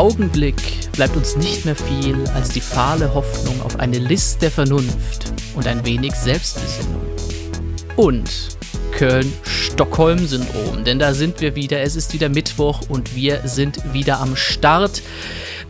Augenblick bleibt uns nicht mehr viel als die fahle Hoffnung auf eine List der Vernunft und ein wenig Selbstbesinnung. Und Köln-Stockholm-Syndrom, denn da sind wir wieder. Es ist wieder Mittwoch und wir sind wieder am Start.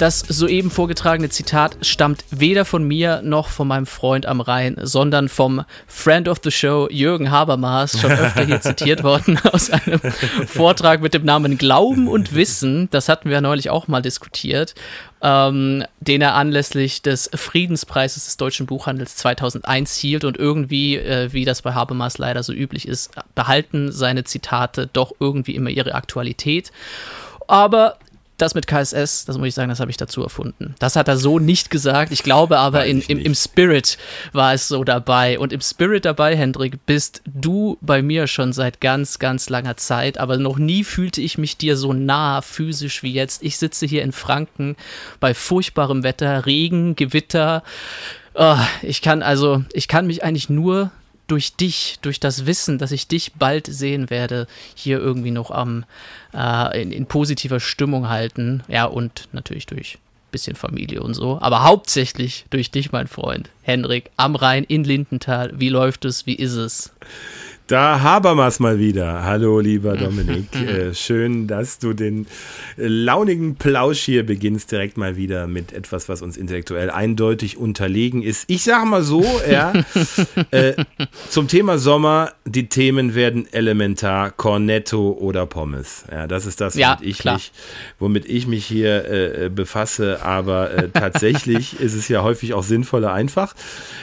Das soeben vorgetragene Zitat stammt weder von mir noch von meinem Freund am Rhein, sondern vom Friend of the Show Jürgen Habermas, schon öfter hier zitiert worden, aus einem Vortrag mit dem Namen Glauben und Wissen. Das hatten wir neulich auch mal diskutiert. Ähm, den er anlässlich des Friedenspreises des deutschen Buchhandels 2001 hielt und irgendwie, äh, wie das bei Habermas leider so üblich ist, behalten seine Zitate doch irgendwie immer ihre Aktualität. Aber das mit KSS, das muss ich sagen, das habe ich dazu erfunden. Das hat er so nicht gesagt. Ich glaube aber, in, im, im Spirit war es so dabei. Und im Spirit dabei, Hendrik, bist du bei mir schon seit ganz, ganz langer Zeit. Aber noch nie fühlte ich mich dir so nah physisch wie jetzt. Ich sitze hier in Franken bei furchtbarem Wetter, Regen, Gewitter. Oh, ich kann also, ich kann mich eigentlich nur durch dich, durch das Wissen, dass ich dich bald sehen werde, hier irgendwie noch am äh, in, in, positiver Stimmung halten. Ja, und natürlich durch ein bisschen Familie und so. Aber hauptsächlich durch dich, mein Freund. Henrik, am Rhein in Lindenthal. Wie läuft es? Wie ist es? Da Habermas mal wieder. Hallo, lieber Dominik. äh, schön, dass du den launigen Plausch hier beginnst, direkt mal wieder mit etwas, was uns intellektuell eindeutig unterlegen ist. Ich sage mal so, ja, äh, zum Thema Sommer, die Themen werden elementar, Cornetto oder Pommes. Ja, das ist das, ja, womit, ich mich, womit ich mich hier äh, befasse. Aber äh, tatsächlich ist es ja häufig auch sinnvoller, einfach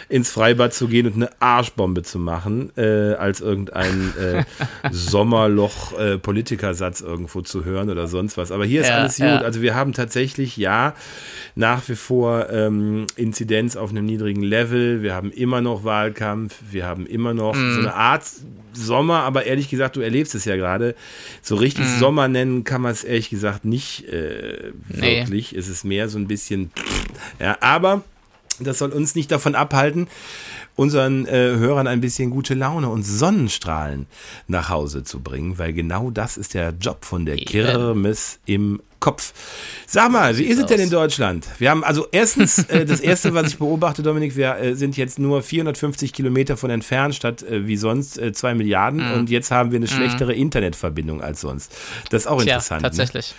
ins Freibad zu gehen und eine Arschbombe zu machen, äh, als irgendwie irgendein äh, Sommerloch-Politikersatz äh, irgendwo zu hören oder sonst was. Aber hier ist ja, alles gut. Ja. Also wir haben tatsächlich, ja, nach wie vor ähm, Inzidenz auf einem niedrigen Level. Wir haben immer noch Wahlkampf. Wir haben immer noch mm. so eine Art Sommer, aber ehrlich gesagt, du erlebst es ja gerade. So richtig mm. Sommer nennen kann man es ehrlich gesagt nicht äh, wirklich. Nee. Es ist mehr so ein bisschen, ja, aber das soll uns nicht davon abhalten, unseren äh, Hörern ein bisschen gute Laune und Sonnenstrahlen nach Hause zu bringen, weil genau das ist der Job von der Kirmes im Kopf. Sag mal, wie ist es denn in Deutschland? Wir haben also erstens, äh, das erste, was ich beobachte, Dominik, wir äh, sind jetzt nur 450 Kilometer von entfernt, statt äh, wie sonst äh, zwei Milliarden. Mhm. Und jetzt haben wir eine mhm. schlechtere mhm. Internetverbindung als sonst. Das ist auch Tja, interessant. Ne? Tatsächlich. Ne?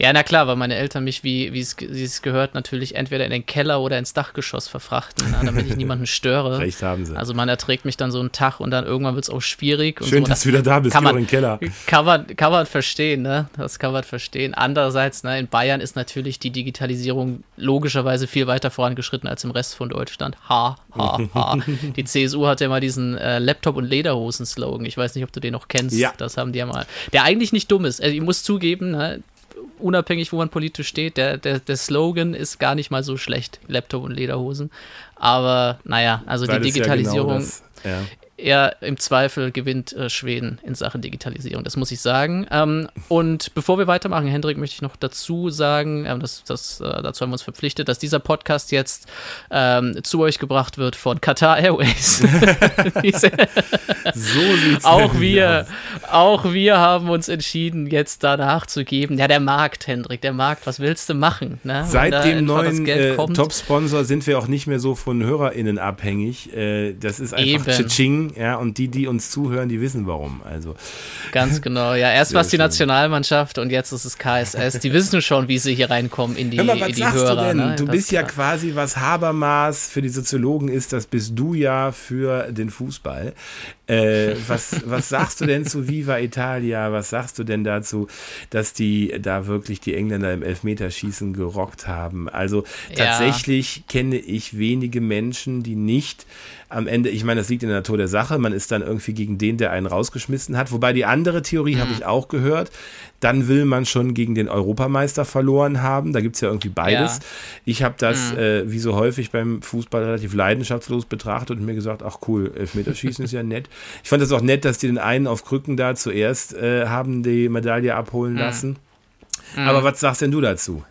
Ja, na klar, weil meine Eltern mich, wie, wie, es, wie es gehört, natürlich entweder in den Keller oder ins Dachgeschoss verfrachten, na, damit ich niemanden störe. Recht haben sie. Also man erträgt mich dann so einen Tag und dann irgendwann wird es auch schwierig. Schön, so. dass du wieder da bist, kann man, im Keller. Kann man, kann man verstehen, ne? Das kann man verstehen. Andererseits, ne, in Bayern ist natürlich die Digitalisierung logischerweise viel weiter vorangeschritten als im Rest von Deutschland. Ha, ha, ha. die CSU hat ja mal diesen äh, Laptop- und Lederhosen-Slogan. Ich weiß nicht, ob du den noch kennst. Ja. Das haben die ja mal. Der eigentlich nicht dumm ist. Also ich muss zugeben, ne, unabhängig, wo man politisch steht, der, der, der Slogan ist gar nicht mal so schlecht, Laptop und Lederhosen. Aber naja, also Weil die Digitalisierung. Ja genau das, ja eher im Zweifel gewinnt äh, Schweden in Sachen Digitalisierung. Das muss ich sagen. Ähm, und bevor wir weitermachen, Hendrik, möchte ich noch dazu sagen, ähm, das, das, äh, dazu haben wir uns verpflichtet, dass dieser Podcast jetzt ähm, zu euch gebracht wird von Qatar Airways. so sieht's auch wir, aus. auch wir haben uns entschieden, jetzt da nachzugeben. Ja, der Markt, Hendrik, der Markt, was willst du machen? Ne? Seit dem neuen äh, Top-Sponsor sind wir auch nicht mehr so von HörerInnen abhängig. Äh, das ist einfach Eben ja, und die, die uns zuhören, die wissen warum. Also. Ganz genau, ja. Erst war es die Nationalmannschaft und jetzt ist es KSS. Die wissen schon, wie sie hier reinkommen in die, Hör mal, was in die sagst Hörer. Du, denn? Ne? du bist ja quasi, was Habermas für die Soziologen ist, das bist du ja für den Fußball. Äh, was, was sagst du denn zu Viva Italia? Was sagst du denn dazu, dass die da wirklich die Engländer im Elfmeterschießen gerockt haben? Also tatsächlich ja. kenne ich wenige Menschen, die nicht am Ende, ich meine, das liegt in der Natur der Sache, man ist dann irgendwie gegen den, der einen rausgeschmissen hat. Wobei die andere Theorie mhm. habe ich auch gehört, dann will man schon gegen den Europameister verloren haben. Da gibt es ja irgendwie beides. Ja. Ich habe das, mhm. äh, wie so häufig beim Fußball, relativ leidenschaftslos betrachtet und mir gesagt, ach cool, Elfmeterschießen ist ja nett. Ich fand das auch nett, dass die den einen auf Krücken da zuerst äh, haben die Medaille abholen mhm. lassen. Mhm. Aber was sagst denn du dazu?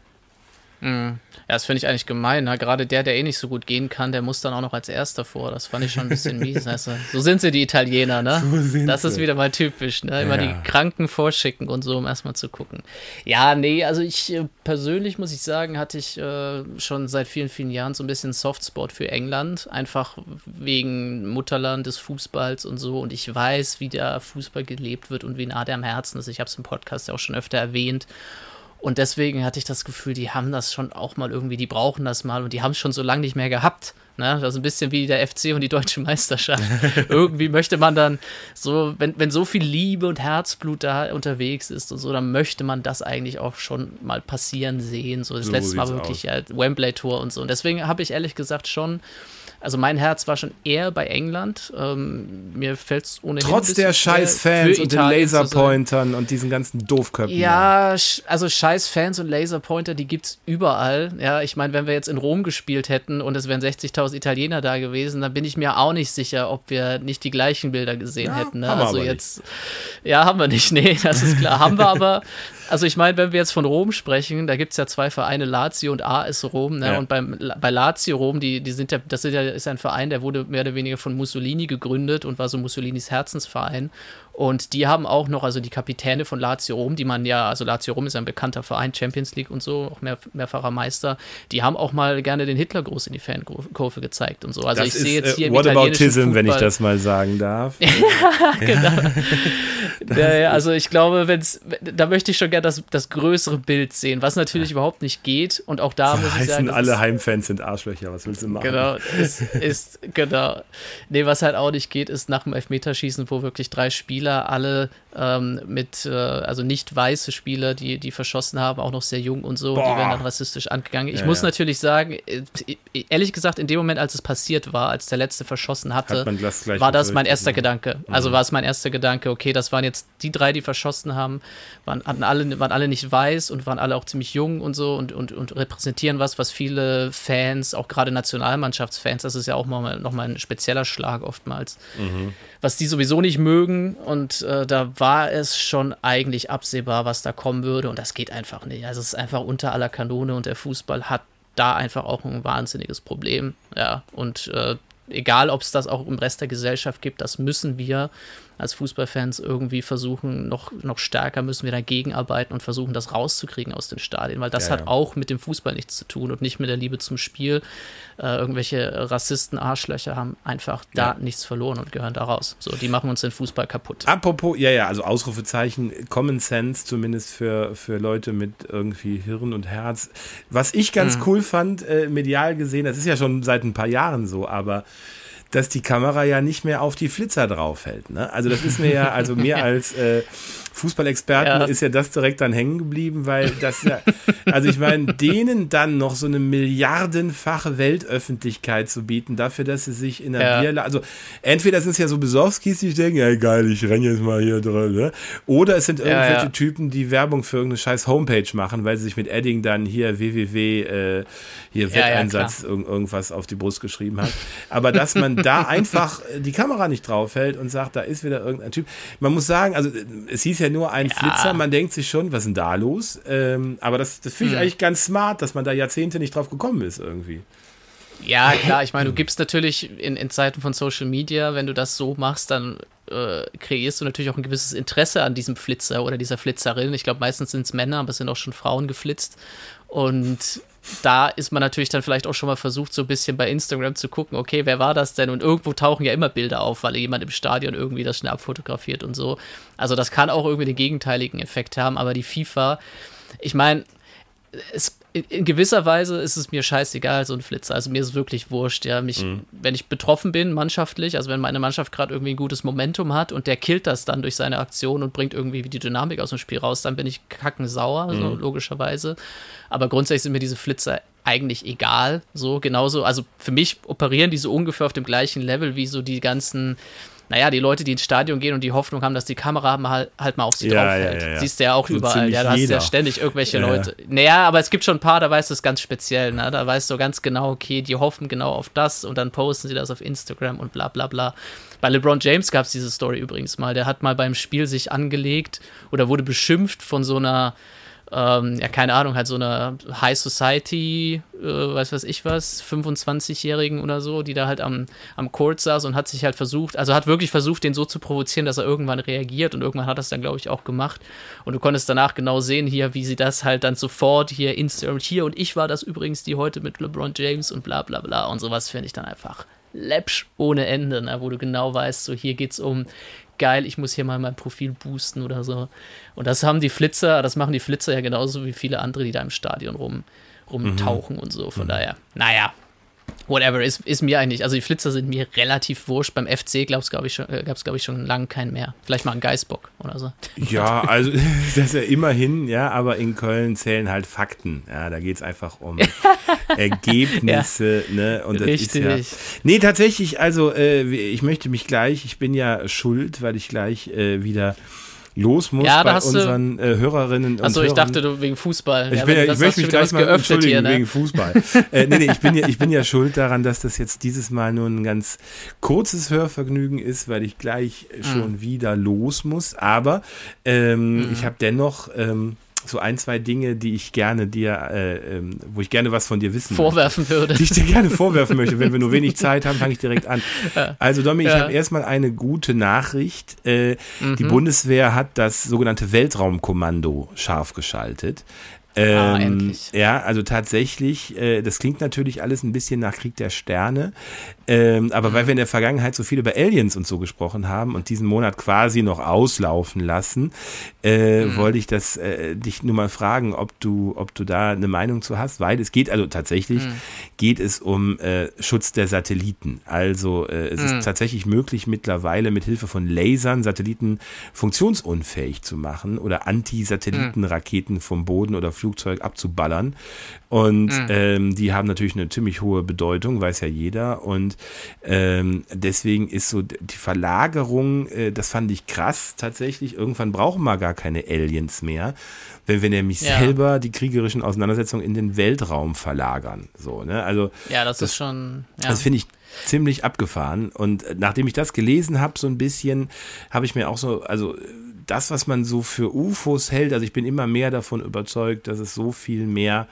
Mhm. Ja, das finde ich eigentlich gemein. Ne? Gerade der, der eh nicht so gut gehen kann, der muss dann auch noch als Erster vor. Das fand ich schon ein bisschen mies. Also, so sind sie, die Italiener, ne? So das ist wieder mal typisch, ne? Immer ja. die Kranken vorschicken und so, um erstmal zu gucken. Ja, nee, also ich äh, persönlich muss ich sagen, hatte ich äh, schon seit vielen, vielen Jahren so ein bisschen Softspot für England. Einfach wegen Mutterland des Fußballs und so. Und ich weiß, wie der Fußball gelebt wird und wie nah der am Herzen ist. Ich habe es im Podcast ja auch schon öfter erwähnt. Und deswegen hatte ich das Gefühl, die haben das schon auch mal irgendwie, die brauchen das mal und die haben es schon so lange nicht mehr gehabt. Ne? Das ist ein bisschen wie der FC und die deutsche Meisterschaft. irgendwie möchte man dann so, wenn, wenn so viel Liebe und Herzblut da unterwegs ist und so, dann möchte man das eigentlich auch schon mal passieren sehen. So das so letzte Mal wirklich ja, Wembley Tour und so. Und deswegen habe ich ehrlich gesagt schon also mein Herz war schon eher bei England. Ähm, mir fällt es ohnehin. Trotz der scheiß Fans und den Laserpointern und diesen ganzen Doofköpfen. Ja, also scheiß Fans und Laserpointer, die gibt es überall. Ja, ich meine, wenn wir jetzt in Rom gespielt hätten und es wären 60.000 Italiener da gewesen, dann bin ich mir auch nicht sicher, ob wir nicht die gleichen Bilder gesehen ja, hätten. Ne? also jetzt, nicht. ja, haben wir nicht. Nee, das ist klar. haben wir aber also ich meine, wenn wir jetzt von Rom sprechen, da gibt es ja zwei Vereine, Lazio und AS Rom, ne? Ja. Und beim, bei Lazio Rom, die, die sind ja, das ist ja ist ein Verein, der wurde mehr oder weniger von Mussolini gegründet und war so Mussolinis Herzensverein. Und die haben auch noch, also die Kapitäne von Lazio Rom, die man ja, also Lazio Rom ist ein bekannter Verein, Champions League und so, auch mehr, mehrfacher Meister, die haben auch mal gerne den Hitlergruß in die Fankurve gezeigt und so. Also das ich sehe jetzt hier äh, Whataboutism, wenn ich das mal sagen darf. ja, genau. ja, also ich glaube, wenn's, da möchte ich schon gerne das, das größere Bild sehen, was natürlich überhaupt nicht geht. Und auch da muss ich sagen. alle Heimfans sind Arschlöcher, was willst du machen? Genau, ist, ist, genau. Nee, was halt auch nicht geht, ist nach dem Elfmeterschießen, wo wirklich drei Spieler Spieler, alle ähm, mit, äh, also nicht weiße Spieler, die, die verschossen haben, auch noch sehr jung und so, Boah. die werden dann rassistisch angegangen. Ich ja, muss ja. natürlich sagen, äh, ehrlich gesagt, in dem Moment, als es passiert war, als der letzte verschossen hatte, Hat war das mein erster Gedanke. Also mhm. war es mein erster Gedanke, okay, das waren jetzt die drei, die verschossen haben, waren, hatten alle, waren alle nicht weiß und waren alle auch ziemlich jung und so und, und, und repräsentieren was, was viele Fans, auch gerade Nationalmannschaftsfans, das ist ja auch mal, nochmal ein spezieller Schlag oftmals, mhm. was die sowieso nicht mögen und äh, da war es schon eigentlich absehbar, was da kommen würde. Und das geht einfach nicht. Also es ist einfach unter aller Kanone und der Fußball hat da einfach auch ein wahnsinniges Problem. Ja, und äh, egal, ob es das auch im Rest der Gesellschaft gibt, das müssen wir als Fußballfans irgendwie versuchen, noch, noch stärker müssen wir dagegen arbeiten und versuchen, das rauszukriegen aus den Stadien, weil das ja, hat ja. auch mit dem Fußball nichts zu tun und nicht mit der Liebe zum Spiel. Äh, irgendwelche Rassisten, Arschlöcher haben einfach da ja. nichts verloren und gehören da raus. So, die machen uns den Fußball kaputt. Apropos, ja, ja, also Ausrufezeichen, Common Sense zumindest für, für Leute mit irgendwie Hirn und Herz. Was ich ganz mhm. cool fand, äh, medial gesehen, das ist ja schon seit ein paar Jahren so, aber dass die Kamera ja nicht mehr auf die Flitzer draufhält. Ne? Also das ist mir ja, also mir als äh, Fußballexperten ja. ist ja das direkt dann hängen geblieben, weil das ja, also ich meine, denen dann noch so eine milliardenfache Weltöffentlichkeit zu bieten, dafür, dass sie sich in der ja. Bierla also entweder sind es ja so Besowskis, die denken, ja geil, ich renne jetzt mal hier drin, ne? oder es sind irgendwelche ja, Typen, die Werbung für irgendeine scheiß Homepage machen, weil sie sich mit Edding dann hier www, äh, hier Wetteinsatz irg irgendwas auf die Brust geschrieben hat. Aber dass man da einfach die Kamera nicht draufhält und sagt, da ist wieder irgendein Typ. Man muss sagen, also es hieß ja ja nur ein ja. Flitzer. Man denkt sich schon, was ist denn da los? Ähm, aber das, das finde ich hm. eigentlich ganz smart, dass man da Jahrzehnte nicht drauf gekommen ist irgendwie. Ja, klar, ich meine, du gibst natürlich in, in Zeiten von Social Media, wenn du das so machst, dann äh, kreierst du natürlich auch ein gewisses Interesse an diesem Flitzer oder dieser Flitzerin. Ich glaube, meistens sind es Männer, aber es sind auch schon Frauen geflitzt. Und da ist man natürlich dann vielleicht auch schon mal versucht, so ein bisschen bei Instagram zu gucken, okay, wer war das denn? Und irgendwo tauchen ja immer Bilder auf, weil jemand im Stadion irgendwie das schnell abfotografiert und so. Also das kann auch irgendwie den gegenteiligen Effekt haben, aber die FIFA, ich meine, es in gewisser Weise ist es mir scheißegal, so ein Flitzer. Also mir ist es wirklich wurscht, ja. Mich, mhm. wenn ich betroffen bin, mannschaftlich, also wenn meine Mannschaft gerade irgendwie ein gutes Momentum hat und der killt das dann durch seine Aktion und bringt irgendwie die Dynamik aus dem Spiel raus, dann bin ich kackensauer, mhm. so logischerweise. Aber grundsätzlich sind mir diese Flitzer eigentlich egal. So, genauso, also für mich operieren die so ungefähr auf dem gleichen Level wie so die ganzen naja, die Leute, die ins Stadion gehen und die Hoffnung haben, dass die Kamera mal, halt mal auf sie ja, draufhält. Ja, ja, Siehst du ja auch so überall. Ja, da hast du ja ständig irgendwelche Leute. Naja, aber es gibt schon ein paar, da weißt du es ganz speziell. Ne? Da weißt du ganz genau, okay, die hoffen genau auf das und dann posten sie das auf Instagram und bla bla bla. Bei LeBron James gab es diese Story übrigens mal. Der hat mal beim Spiel sich angelegt oder wurde beschimpft von so einer ähm, ja, keine Ahnung, halt so eine High Society, äh, weiß was ich was, 25-Jährigen oder so, die da halt am, am Court saß und hat sich halt versucht, also hat wirklich versucht, den so zu provozieren, dass er irgendwann reagiert und irgendwann hat es dann, glaube ich, auch gemacht. Und du konntest danach genau sehen hier, wie sie das halt dann sofort hier insert, hier und ich war das übrigens, die heute mit LeBron James und bla bla bla und sowas finde ich dann einfach läppsch ohne Ende, ne? wo du genau weißt, so hier geht's um geil, ich muss hier mal mein Profil boosten oder so. Und das haben die Flitzer, das machen die Flitzer ja genauso wie viele andere, die da im Stadion rum, rumtauchen mhm. und so. Von mhm. daher, naja, whatever, ist, ist mir eigentlich, also die Flitzer sind mir relativ wurscht. Beim FC gab es, glaube ich, schon, äh, glaub ich, schon lange keinen mehr. Vielleicht mal ein Geißbock oder so. Ja, also das ist ja immerhin, ja, aber in Köln zählen halt Fakten. Ja, da geht es einfach um Ergebnisse, ja. ne? Und das Richtig. Ist ja, nee, tatsächlich, also äh, ich möchte mich gleich, ich bin ja schuld, weil ich gleich äh, wieder los muss ja, bei unseren äh, Hörerinnen und Achso, ich dachte du wegen Fußball. Ich, ja, bin ja, ich möchte mich gleich mal entschuldigen hier, ne? wegen Fußball. äh, nee, nee, ich bin, ja, ich bin ja schuld daran, dass das jetzt dieses Mal nur ein ganz kurzes Hörvergnügen ist, weil ich gleich mhm. schon wieder los muss. Aber ähm, mhm. ich habe dennoch ähm, so ein, zwei Dinge, die ich gerne dir, äh, ähm, wo ich gerne was von dir wissen vorwerfen möchte, würde. Die ich dir gerne vorwerfen möchte. Wenn wir nur wenig Zeit haben, fange ich direkt an. Also Domi, ja. ich habe erstmal eine gute Nachricht. Äh, mhm. Die Bundeswehr hat das sogenannte Weltraumkommando scharf geschaltet. Ah, ähm, ah, ja, also tatsächlich, äh, das klingt natürlich alles ein bisschen nach Krieg der Sterne, ähm, aber weil wir in der Vergangenheit so viel über Aliens und so gesprochen haben und diesen Monat quasi noch auslaufen lassen, äh, mhm. wollte ich das äh, dich nur mal fragen, ob du, ob du da eine Meinung zu hast, weil es geht, also tatsächlich mhm. geht es um äh, Schutz der Satelliten. Also äh, es ist mhm. tatsächlich möglich mittlerweile mit Hilfe von Lasern Satelliten funktionsunfähig zu machen oder Anti-Satellitenraketen vom Boden oder Flug Flugzeug abzuballern. Und mhm. ähm, die haben natürlich eine ziemlich hohe Bedeutung, weiß ja jeder. Und ähm, deswegen ist so die Verlagerung, äh, das fand ich krass tatsächlich. Irgendwann brauchen wir gar keine Aliens mehr, wenn wir nämlich ja. selber die kriegerischen Auseinandersetzungen in den Weltraum verlagern. So, ne? Also, ja, das, das ist schon. Ja. Das finde ich ziemlich abgefahren. Und nachdem ich das gelesen habe, so ein bisschen, habe ich mir auch so, also das, was man so für UFOs hält, also ich bin immer mehr davon überzeugt, dass es so viel mehr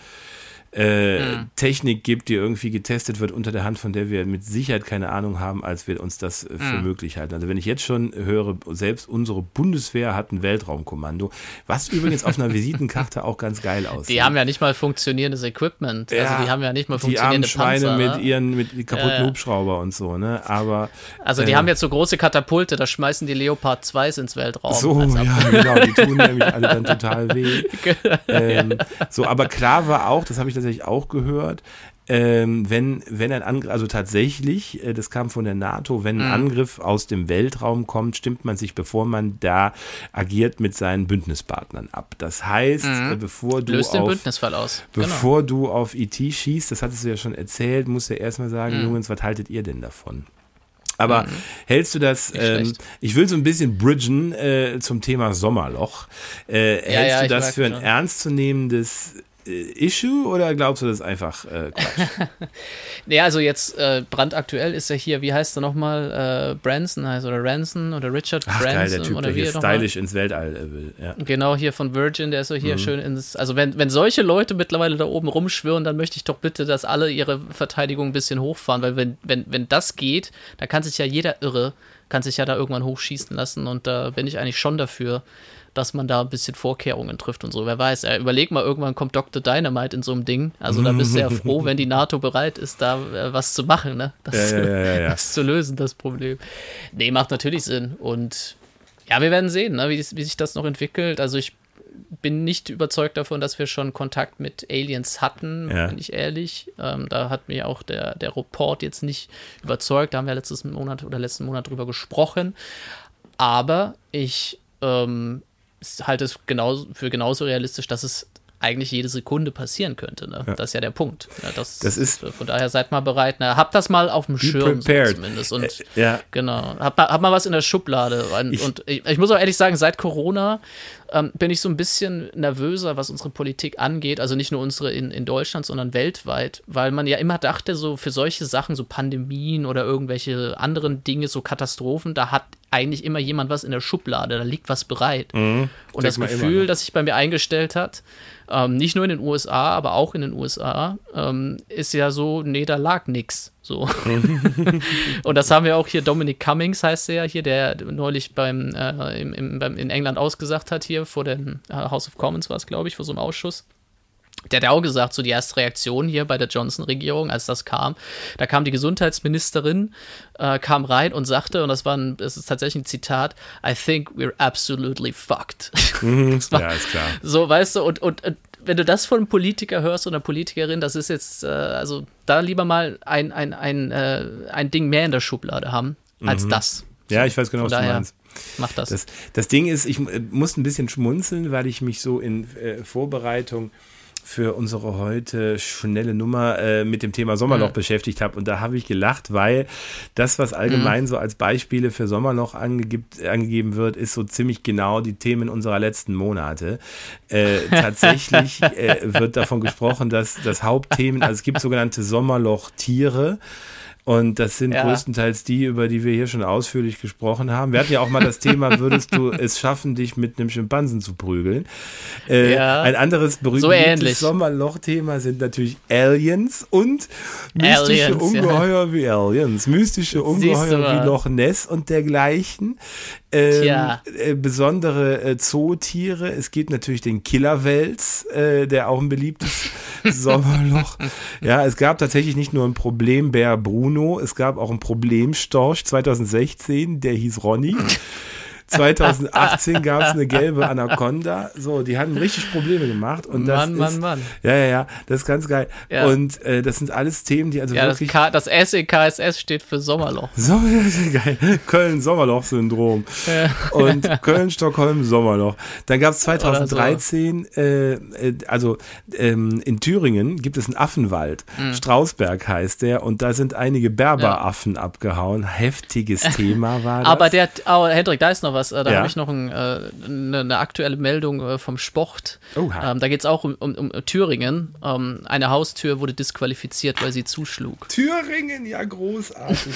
äh, mhm. Technik gibt, die irgendwie getestet wird unter der Hand, von der wir mit Sicherheit keine Ahnung haben, als wir uns das äh, für mhm. möglich halten. Also wenn ich jetzt schon höre, selbst unsere Bundeswehr hat ein Weltraumkommando, was übrigens auf einer Visitenkarte auch ganz geil aussieht. Die haben ja nicht mal funktionierendes Equipment. Ja, also die haben ja nicht mal funktionierende die armen Schweine mit ne? ihren mit kaputten ja, ja. Hubschrauber und so, ne? Aber also die äh, haben jetzt so große Katapulte, da schmeißen die Leopard 2 ins Weltraum. So, ja, genau, die tun nämlich alle dann total weh. ähm, so, aber klar war auch, das habe ich tatsächlich auch gehört, ähm, wenn, wenn ein Angriff, also tatsächlich, äh, das kam von der NATO, wenn ein mhm. Angriff aus dem Weltraum kommt, stimmt man sich, bevor man da agiert, mit seinen Bündnispartnern ab. Das heißt, mhm. äh, bevor du Löst auf, den Bündnisfall aus. Bevor genau. du auf IT e schießt, das hattest du ja schon erzählt, musst du erstmal sagen, mhm. Jungs, was haltet ihr denn davon? Aber mhm. hältst du das, ähm, ich will so ein bisschen bridgen äh, zum Thema Sommerloch. Äh, ja, hältst ja, du das für ein schon. ernstzunehmendes Issue oder glaubst du, das ist einfach äh, Quatsch? nee, also jetzt äh, brandaktuell ist er hier, wie heißt er nochmal? Äh, Branson heißt oder Ranson oder Richard Ach, Branson. Geil, der Typ, oder der hier stylisch ins Weltall äh, will. Ja. Genau, hier von Virgin, der ist so hier mhm. schön ins. Also, wenn, wenn solche Leute mittlerweile da oben rumschwören, dann möchte ich doch bitte, dass alle ihre Verteidigung ein bisschen hochfahren, weil wenn, wenn, wenn das geht, dann kann sich ja jeder Irre, kann sich ja da irgendwann hochschießen lassen und da bin ich eigentlich schon dafür dass man da ein bisschen Vorkehrungen trifft und so. Wer weiß, äh, überleg mal, irgendwann kommt Dr. Dynamite in so einem Ding. Also da bist du ja froh, wenn die NATO bereit ist, da äh, was zu machen, ne? Das, ja, ja, ja, das zu lösen, das Problem. Nee, macht natürlich Sinn. Und ja, wir werden sehen, ne, wie, wie sich das noch entwickelt. Also ich bin nicht überzeugt davon, dass wir schon Kontakt mit Aliens hatten, ja. bin ich ehrlich. Ähm, da hat mir auch der, der Report jetzt nicht überzeugt. Da haben wir letztes Monat oder letzten Monat drüber gesprochen. Aber ich ähm, halte es genauso, für genauso realistisch, dass es eigentlich jede Sekunde passieren könnte. Ne? Ja. Das ist ja der Punkt. Ja, das, das ist, von daher seid mal bereit. Ne? Habt das mal auf dem Schirm so zumindest. Und, äh, ja. Genau. Habt mal, hab mal was in der Schublade. Und ich, und ich, ich muss auch ehrlich sagen, seit Corona ähm, bin ich so ein bisschen nervöser, was unsere Politik angeht. Also nicht nur unsere in, in Deutschland, sondern weltweit. Weil man ja immer dachte, so für solche Sachen, so Pandemien oder irgendwelche anderen Dinge, so Katastrophen, da hat eigentlich immer jemand was in der Schublade, da liegt was bereit. Mhm. Und das Gefühl, immer, ne? das sich bei mir eingestellt hat, ähm, nicht nur in den USA, aber auch in den USA, ähm, ist ja so, nee, da lag nix. So. und das haben wir auch hier, Dominic Cummings heißt er ja hier, der neulich beim, äh, im, im, beim, in England ausgesagt hat, hier vor dem äh, House of Commons war es, glaube ich, vor so einem Ausschuss. Der hat ja auch gesagt, so die erste Reaktion hier bei der Johnson-Regierung, als das kam, da kam die Gesundheitsministerin, äh, kam rein und sagte, und das war ein, das ist tatsächlich ein Zitat, I think we're absolutely fucked. Mhm, war, ja, ist klar. So, weißt du, und, und, und wenn du das von einem Politiker hörst oder einer Politikerin, das ist jetzt, äh, also da lieber mal ein, ein, ein, äh, ein Ding mehr in der Schublade haben, als mhm. das. Ja, ich weiß genau, was daher, du meinst. Mach das. das. das. Ding ist, ich äh, muss ein bisschen schmunzeln, weil ich mich so in äh, Vorbereitung für unsere heute schnelle Nummer äh, mit dem Thema Sommerloch mhm. beschäftigt habe. Und da habe ich gelacht, weil das, was allgemein mhm. so als Beispiele für Sommerloch angegibt, angegeben wird, ist so ziemlich genau die Themen unserer letzten Monate. Äh, tatsächlich äh, wird davon gesprochen, dass das Hauptthemen, also es gibt sogenannte Sommerloch-Tiere. Und das sind ja. größtenteils die, über die wir hier schon ausführlich gesprochen haben. Wir hatten ja auch mal das Thema, würdest du es schaffen, dich mit einem Schimpansen zu prügeln? Äh, ja. Ein anderes berühmtes so Sommerloch-Thema sind natürlich Aliens und mystische Aliens, Ungeheuer ja. wie Aliens, mystische Ungeheuer wie Loch Ness und dergleichen. Ähm, äh, besondere äh, Zootiere. Es gibt natürlich den Killerwels, äh, der auch ein beliebtes Sommerloch. Ja, es gab tatsächlich nicht nur ein Problembär Bruno, es gab auch ein Problemstorch 2016, der hieß Ronny. 2018 gab es eine gelbe Anaconda. So, die hatten richtig Probleme gemacht. Und das Mann, ist, Mann, Mann. Ja, ja, ja, das ist ganz geil. Ja. Und äh, das sind alles Themen, die also ja, wirklich. Das, K, das S in KSS steht für Sommerloch. So, geil. Köln-Sommerloch-Syndrom. Ja. Und Köln-Stockholm-Sommerloch. Dann gab es 2013, so. äh, äh, also ähm, in Thüringen gibt es einen Affenwald. Mhm. Strausberg heißt der. Und da sind einige Berberaffen abgehauen. Heftiges Thema war das. Aber der, oh, Hendrik, da ist noch was. Äh, da ja. habe ich noch ein, äh, eine, eine, aktuelle Meldung äh, vom Sport. Ähm, da geht es auch um, um, um Thüringen. Ähm, eine Haustür wurde disqualifiziert, weil sie zuschlug. Thüringen, ja, großartig,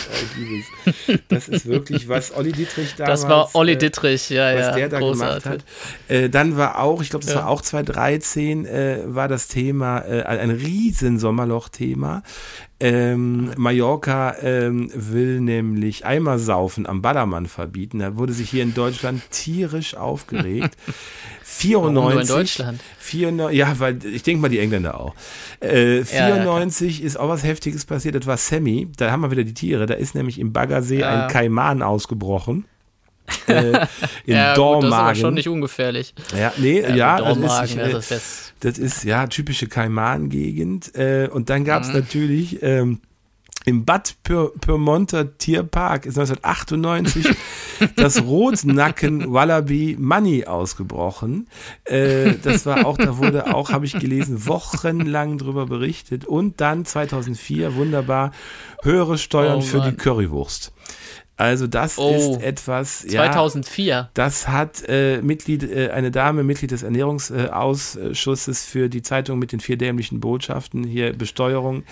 oh, Das ist wirklich, was Olli Dittrich damals. Das war Olli Dittrich, ja, was ja. Was der da großartig. gemacht hat. Äh, dann war auch, ich glaube, das ja. war auch 2013, äh, war das Thema, äh, ein riesen Sommerloch-Thema. Ähm, Mallorca ähm, will nämlich Eimersaufen am Ballermann verbieten. Da wurde sich hier in Deutschland tierisch aufgeregt. 94. Nur in Deutschland? 94, ja, weil ich denke mal die Engländer auch. Äh, 94 ja, ja, ist auch was Heftiges passiert. Das war Sammy. Da haben wir wieder die Tiere. Da ist nämlich im Baggersee ja. ein Kaiman ausgebrochen äh, in ja, Dormagen. Gut, das ist aber schon nicht ungefährlich. Ja, nee, ja, ja Dormagen, das, ist, äh, das, ist das ist ja typische Kaiman-Gegend. Äh, und dann gab es mhm. natürlich ähm, im Bad Pyrmonter Tierpark ist 1998 das Rotnacken Wallaby Money ausgebrochen. Äh, das war auch, da wurde auch, habe ich gelesen, wochenlang drüber berichtet. Und dann 2004, wunderbar, höhere Steuern oh, für die Currywurst. Also das oh, ist etwas. 2004. Ja, das hat äh, Mitglied, äh, eine Dame, Mitglied des Ernährungsausschusses für die Zeitung mit den vier dämlichen Botschaften hier Besteuerung,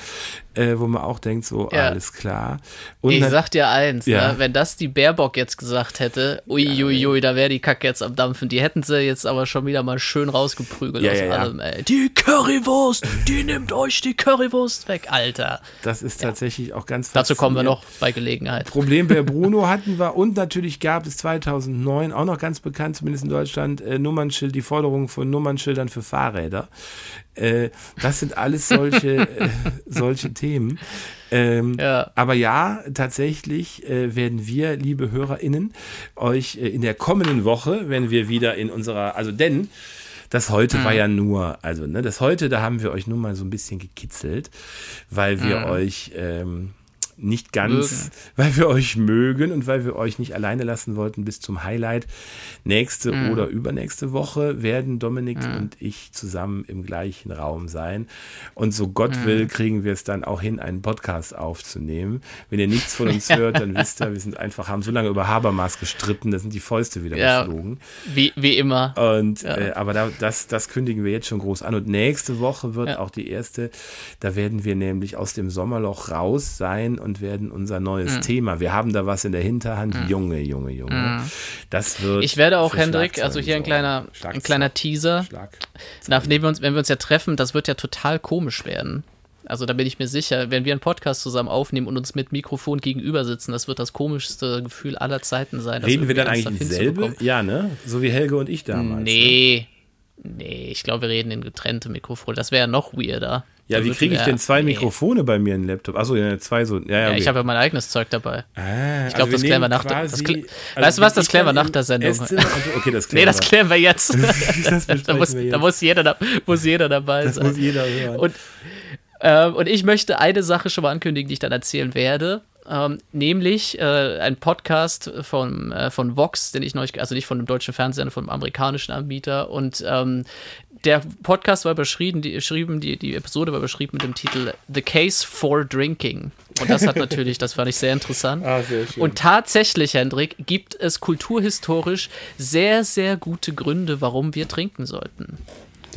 äh, wo man auch denkt, so ja. alles klar. Und ich sag dir eins, ja. ne, wenn das die Baerbock jetzt gesagt hätte, uiuiui, ui, da wäre die Kacke jetzt am Dampfen. Die hätten sie jetzt aber schon wieder mal schön rausgeprügelt ja, aus allem. Ey. Die Currywurst, die nimmt euch die Currywurst weg, Alter. Das ist tatsächlich auch ganz Dazu kommen wir noch bei Gelegenheit. Problem bei Bruno hatten wir und natürlich gab es 2009 auch noch ganz bekannt, zumindest in Deutschland, äh, Nummernschild, die Forderung von Nummernschildern für Fahrräder. Äh, das sind alles solche, äh, solche Themen. Ähm, ja. Aber ja, tatsächlich äh, werden wir, liebe HörerInnen, euch äh, in der kommenden Woche, wenn wir wieder in unserer, also denn das heute mhm. war ja nur, also ne, das heute, da haben wir euch nur mal so ein bisschen gekitzelt, weil wir mhm. euch ähm, nicht ganz, weil wir euch mögen und weil wir euch nicht alleine lassen wollten bis zum Highlight. Nächste mm. oder übernächste Woche werden Dominik mm. und ich zusammen im gleichen Raum sein. Und so Gott mm. will, kriegen wir es dann auch hin, einen Podcast aufzunehmen. Wenn ihr nichts von uns hört, dann wisst ihr, wir sind einfach, haben so lange über Habermas gestritten, da sind die Fäuste wieder ja, geflogen. Wie, wie immer. Und, ja. äh, aber da, das, das kündigen wir jetzt schon groß an. Und nächste Woche wird ja. auch die erste, da werden wir nämlich aus dem Sommerloch raus sein und werden unser neues mhm. Thema. Wir haben da was in der Hinterhand. Mhm. Junge, Junge, Junge. Mhm. Das wird. Ich werde auch, Hendrik, also hier ein kleiner, ein kleiner Teaser. Nachdem wir uns, wenn wir uns ja treffen, das wird ja total komisch werden. Also da bin ich mir sicher, wenn wir einen Podcast zusammen aufnehmen und uns mit Mikrofon gegenüber sitzen, das wird das komischste Gefühl aller Zeiten sein. Reden wir dann eigentlich dieselbe? Ja, ne? So wie Helge und ich damals. Nee. Ne? Nee, ich glaube, wir reden in getrennte Mikrofone. Das wäre ja noch weirder. Ja, wie kriege ich denn zwei nee. Mikrofone bei mir in den Laptop? Achso, ja, zwei so. Ja, ja, ja ich habe ja mein eigenes Zeug dabei. Ah, ich glaube, also das klären wir nach der. Also weißt du was, das klären wir nach der Sendung. okay, das klären nee, das klären wir jetzt. da, muss, wir jetzt. da muss jeder, da, muss jeder dabei das sein. Das muss jeder hören. Und ähm, und ich möchte eine Sache schon mal ankündigen, die ich dann erzählen werde. Ähm, nämlich äh, ein Podcast von, äh, von Vox, den ich neulich, also nicht von dem deutschen Fernseher, sondern vom amerikanischen Anbieter. Und ähm, der Podcast war beschrieben, die, die, die Episode war beschrieben mit dem Titel The Case for Drinking. Und das hat natürlich, das fand ich sehr interessant. Ah, sehr schön. Und tatsächlich, Hendrik, gibt es kulturhistorisch sehr, sehr gute Gründe, warum wir trinken sollten.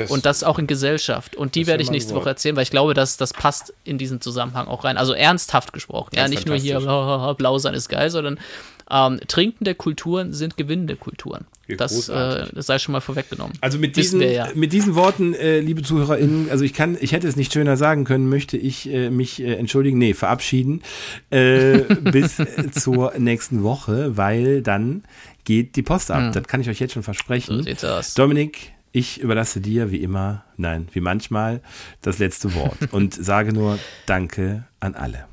Das und das auch in Gesellschaft. Und die werde ich nächste Woche erzählen, weil ich glaube, dass das passt in diesen Zusammenhang auch rein. Also ernsthaft gesprochen. Ja, nicht nur hier blau sein ist geil, sondern ähm, trinkende Kulturen sind gewinnende Kulturen. Das, äh, das, sei schon mal vorweggenommen. Also mit diesen, ja. mit diesen Worten, äh, liebe ZuhörerInnen, also ich kann, ich hätte es nicht schöner sagen können, möchte ich äh, mich äh, entschuldigen, nee, verabschieden äh, bis zur nächsten Woche, weil dann geht die Post ab. Hm. Das kann ich euch jetzt schon versprechen. So sieht's aus. Dominik, ich überlasse dir wie immer, nein, wie manchmal, das letzte Wort und sage nur Danke an alle.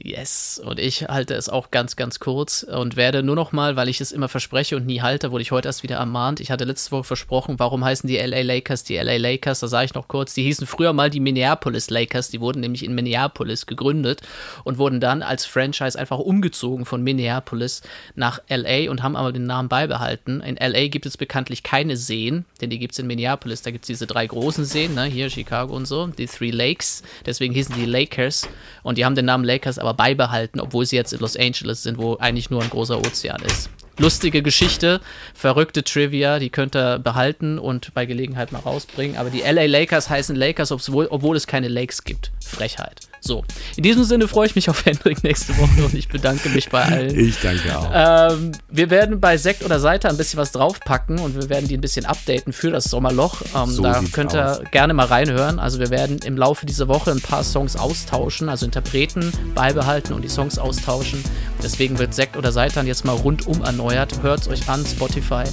Yes, und ich halte es auch ganz, ganz kurz und werde nur noch mal, weil ich es immer verspreche und nie halte, wurde ich heute erst wieder ermahnt. Ich hatte letzte Woche versprochen, warum heißen die LA Lakers die LA Lakers? Da sage ich noch kurz, die hießen früher mal die Minneapolis Lakers, die wurden nämlich in Minneapolis gegründet und wurden dann als Franchise einfach umgezogen von Minneapolis nach LA und haben aber den Namen beibehalten. In LA gibt es bekanntlich keine Seen, denn die gibt es in Minneapolis. Da gibt es diese drei großen Seen, ne? hier Chicago und so, die Three Lakes. Deswegen hießen die Lakers und die haben den Namen Lakers aber aber beibehalten, obwohl sie jetzt in Los Angeles sind, wo eigentlich nur ein großer Ozean ist. Lustige Geschichte, verrückte Trivia, die könnt ihr behalten und bei Gelegenheit mal rausbringen. Aber die LA Lakers heißen Lakers, obwohl, obwohl es keine Lakes gibt. Frechheit. So, in diesem Sinne freue ich mich auf Hendrik nächste Woche und ich bedanke mich bei allen. Ich danke auch. Ähm, wir werden bei Sekt oder Seite ein bisschen was draufpacken und wir werden die ein bisschen updaten für das Sommerloch. Ähm, so da könnt ihr aus. gerne mal reinhören. Also wir werden im Laufe dieser Woche ein paar Songs austauschen, also Interpreten beibehalten und die Songs austauschen. Deswegen wird Sekt oder Seitan jetzt mal rundum erneuert. Hört es euch an, Spotify.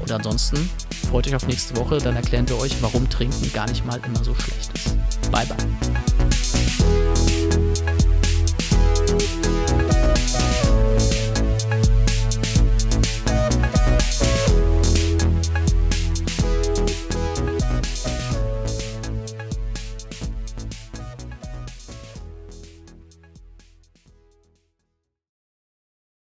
Und ansonsten freut euch auf nächste Woche. Dann erklären wir euch, warum Trinken gar nicht mal immer so schlecht ist. Bye, bye.